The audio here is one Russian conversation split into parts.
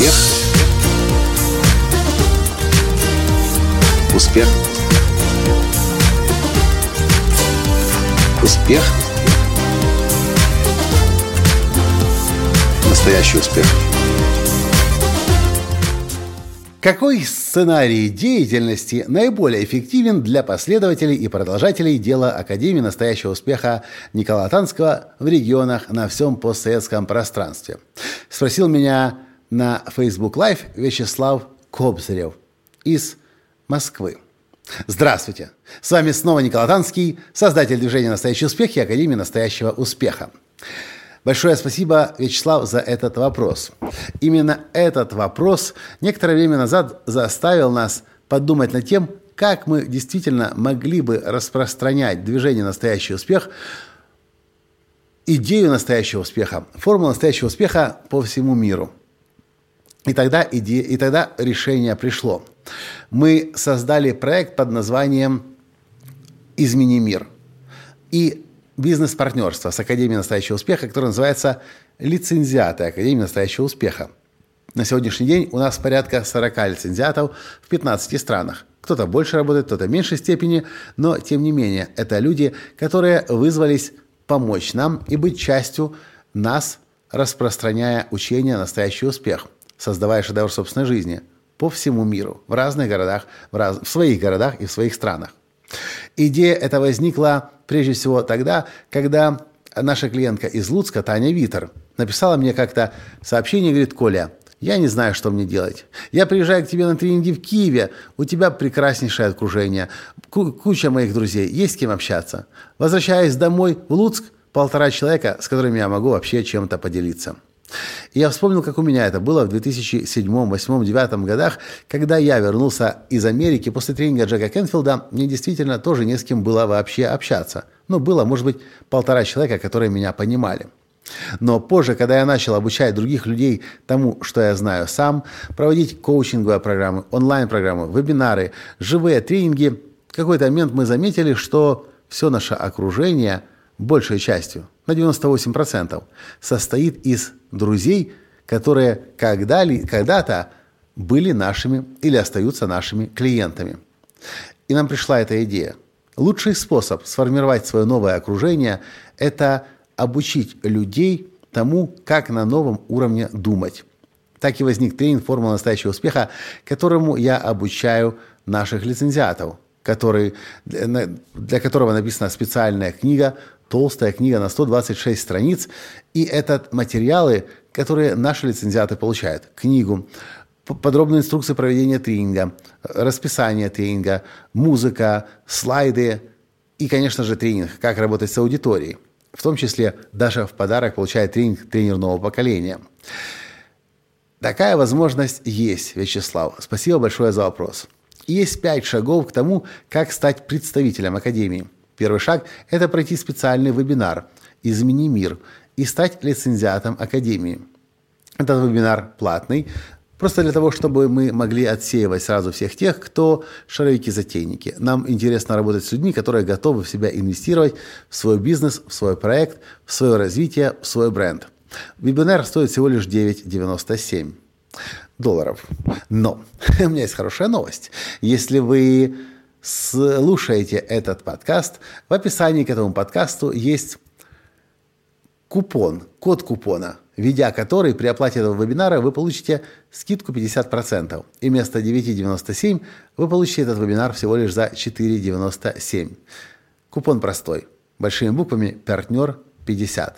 Успех. Успех. Успех. Настоящий успех. Какой сценарий деятельности наиболее эффективен для последователей и продолжателей дела Академии настоящего успеха Николая Танского в регионах на всем постсоветском пространстве? Спросил меня на Facebook Live Вячеслав Кобзарев из Москвы. Здравствуйте! С вами снова Николай Танский, создатель движения «Настоящий успех» и Академии настоящего успеха. Большое спасибо, Вячеслав, за этот вопрос. Именно этот вопрос некоторое время назад заставил нас подумать над тем, как мы действительно могли бы распространять движение «Настоящий успех», идею настоящего успеха, формулу настоящего успеха по всему миру. И тогда, иде... и тогда решение пришло. Мы создали проект под названием «Измени мир». И бизнес-партнерства с Академией настоящего успеха, которое называется лицензиаты Академии настоящего успеха. На сегодняшний день у нас порядка 40 лицензиатов в 15 странах. Кто-то больше работает, кто-то в меньшей степени, но тем не менее это люди, которые вызвались помочь нам и быть частью нас, распространяя учение «Настоящий успех», создавая шедевр собственной жизни по всему миру, в разных городах, в, раз... в своих городах и в своих странах. Идея эта возникла прежде всего тогда, когда наша клиентка из Луцка, Таня Витер, написала мне как-то сообщение, говорит, Коля, я не знаю, что мне делать. Я приезжаю к тебе на тренинги в Киеве, у тебя прекраснейшее окружение, куча моих друзей, есть с кем общаться. Возвращаясь домой в Луцк, полтора человека, с которыми я могу вообще чем-то поделиться. И я вспомнил, как у меня это было в 2007, 2008, 2009 годах, когда я вернулся из Америки после тренинга Джека Кенфилда, мне действительно тоже не с кем было вообще общаться. Ну, было, может быть, полтора человека, которые меня понимали. Но позже, когда я начал обучать других людей тому, что я знаю сам, проводить коучинговые программы, онлайн-программы, вебинары, живые тренинги, в какой-то момент мы заметили, что все наше окружение – большей частью, на 98%, состоит из друзей, которые когда-то были нашими или остаются нашими клиентами. И нам пришла эта идея. Лучший способ сформировать свое новое окружение – это обучить людей тому, как на новом уровне думать. Так и возник тренинг «Формула настоящего успеха», которому я обучаю наших лицензиатов, который, для которого написана специальная книга толстая книга на 126 страниц, и это материалы, которые наши лицензиаты получают. Книгу, подробные инструкции проведения тренинга, расписание тренинга, музыка, слайды и, конечно же, тренинг, как работать с аудиторией. В том числе даже в подарок получает тренинг тренер нового поколения. Такая возможность есть, Вячеслав. Спасибо большое за вопрос. Есть пять шагов к тому, как стать представителем Академии – Первый шаг – это пройти специальный вебинар «Измени мир» и стать лицензиатом Академии. Этот вебинар платный, просто для того, чтобы мы могли отсеивать сразу всех тех, кто шаровики-затейники. Нам интересно работать с людьми, которые готовы в себя инвестировать в свой бизнес, в свой проект, в свое развитие, в свой бренд. Вебинар стоит всего лишь 9,97 долларов. Но у меня есть хорошая новость. Если вы слушаете этот подкаст, в описании к этому подкасту есть купон, код купона, введя который при оплате этого вебинара вы получите скидку 50%. И вместо 9,97 вы получите этот вебинар всего лишь за 4,97. Купон простой. Большими буквами «Партнер 50».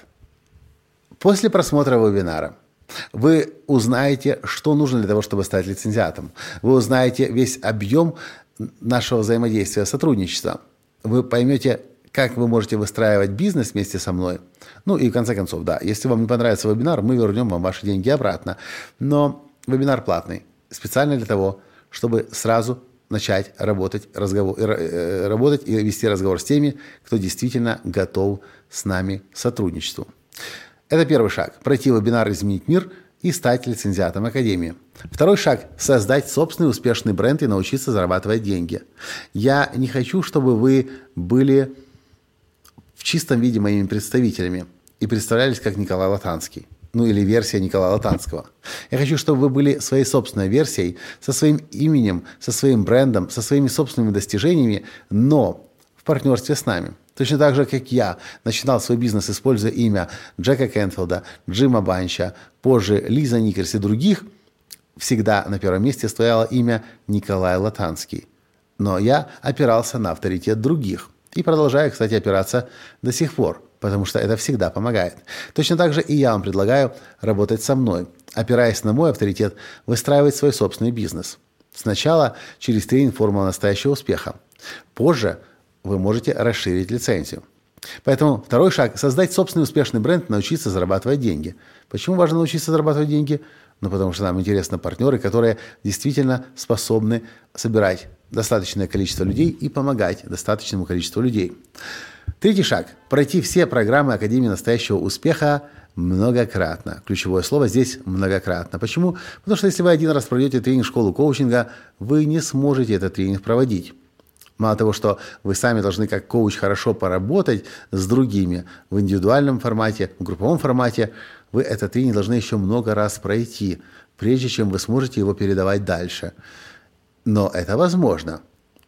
После просмотра вебинара вы узнаете, что нужно для того, чтобы стать лицензиатом. Вы узнаете весь объем нашего взаимодействия, сотрудничества. Вы поймете, как вы можете выстраивать бизнес вместе со мной. Ну и в конце концов, да, если вам не понравится вебинар, мы вернем вам ваши деньги обратно. Но вебинар платный, специально для того, чтобы сразу начать работать, разговор, э, э, работать и вести разговор с теми, кто действительно готов с нами к сотрудничеству. Это первый шаг. Пройти вебинар «Изменить мир» и стать лицензиатом Академии. Второй шаг – создать собственный успешный бренд и научиться зарабатывать деньги. Я не хочу, чтобы вы были в чистом виде моими представителями и представлялись как Николай Латанский. ну или версия Николая Латанского. Я хочу, чтобы вы были своей собственной версией, со своим именем, со своим брендом, со своими собственными достижениями, но в партнерстве с нами. Точно так же, как я начинал свой бизнес, используя имя Джека Кенфилда, Джима Банча, позже Лиза Никерс и других, всегда на первом месте стояло имя Николай Латанский. Но я опирался на авторитет других. И продолжаю, кстати, опираться до сих пор, потому что это всегда помогает. Точно так же и я вам предлагаю работать со мной, опираясь на мой авторитет, выстраивать свой собственный бизнес. Сначала через тренинг «Формула настоящего успеха». Позже вы можете расширить лицензию. Поэтому второй шаг – создать собственный успешный бренд, научиться зарабатывать деньги. Почему важно научиться зарабатывать деньги? Ну, потому что нам интересны партнеры, которые действительно способны собирать достаточное количество людей и помогать достаточному количеству людей. Третий шаг – пройти все программы Академии настоящего успеха многократно. Ключевое слово здесь многократно. Почему? Потому что если вы один раз пройдете тренинг школу коучинга, вы не сможете этот тренинг проводить. Мало того, что вы сами должны как коуч хорошо поработать с другими в индивидуальном формате, в групповом формате, вы этот тренинг должны еще много раз пройти, прежде чем вы сможете его передавать дальше. Но это возможно.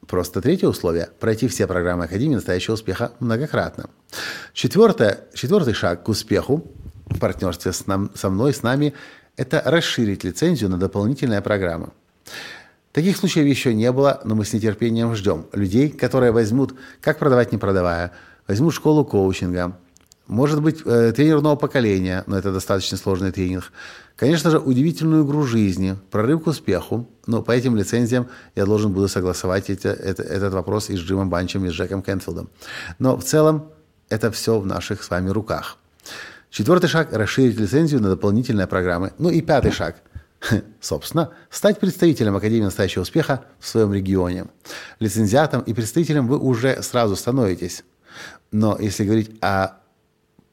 Просто третье условие – пройти все программы Академии настоящего успеха многократно. Четвертое, четвертый шаг к успеху в партнерстве с нам, со мной, с нами – это расширить лицензию на дополнительные программы. Таких случаев еще не было, но мы с нетерпением ждем людей, которые возьмут «Как продавать, не продавая», возьмут школу коучинга, может быть, э, тренер нового поколения, но это достаточно сложный тренинг. Конечно же, удивительную игру жизни, прорыв к успеху. Но по этим лицензиям я должен буду согласовать эти, это, этот вопрос и с Джимом Банчем, и с Джеком Кентфилдом. Но в целом это все в наших с вами руках. Четвертый шаг – расширить лицензию на дополнительные программы. Ну и пятый шаг – Собственно, стать представителем Академии настоящего успеха в своем регионе. Лицензиатом и представителем вы уже сразу становитесь. Но если говорить о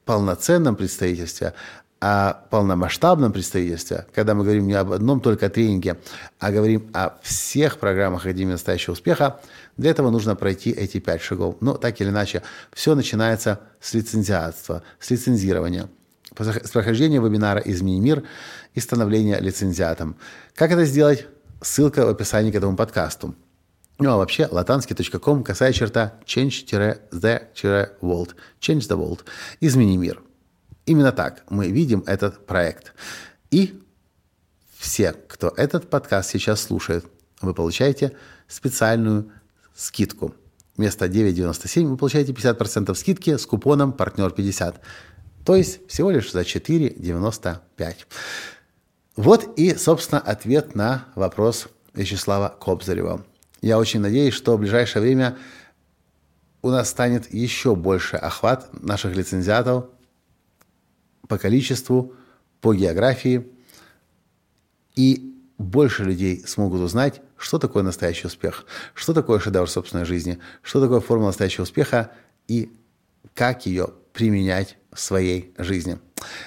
полноценном представительстве, о полномасштабном представительстве, когда мы говорим не об одном только тренинге, а говорим о всех программах Академии настоящего успеха, для этого нужно пройти эти пять шагов. Но так или иначе, все начинается с лицензиатства, с лицензирования – с прохождения вебинара «Измени мир» и становления лицензиатом. Как это сделать? Ссылка в описании к этому подкасту. Ну а вообще latansky.com касая черта change-the-world. Change the world. Измени мир. Именно так мы видим этот проект. И все, кто этот подкаст сейчас слушает, вы получаете специальную скидку. Вместо 9,97 вы получаете 50% скидки с купоном «Партнер 50». То есть всего лишь за 4,95. Вот и, собственно, ответ на вопрос Вячеслава Кобзарева. Я очень надеюсь, что в ближайшее время у нас станет еще больше охват наших лицензиатов по количеству, по географии, и больше людей смогут узнать, что такое настоящий успех, что такое шедевр собственной жизни, что такое формула настоящего успеха и как ее применять в своей жизни.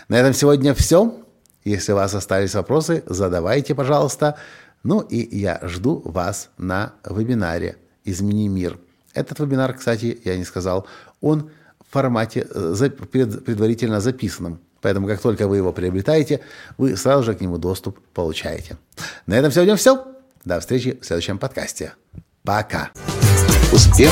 На этом сегодня все. Если у вас остались вопросы, задавайте, пожалуйста. Ну и я жду вас на вебинаре «Измени мир». Этот вебинар, кстати, я не сказал, он в формате э, предварительно записанном. Поэтому как только вы его приобретаете, вы сразу же к нему доступ получаете. На этом сегодня все. До встречи в следующем подкасте. Пока. Успех!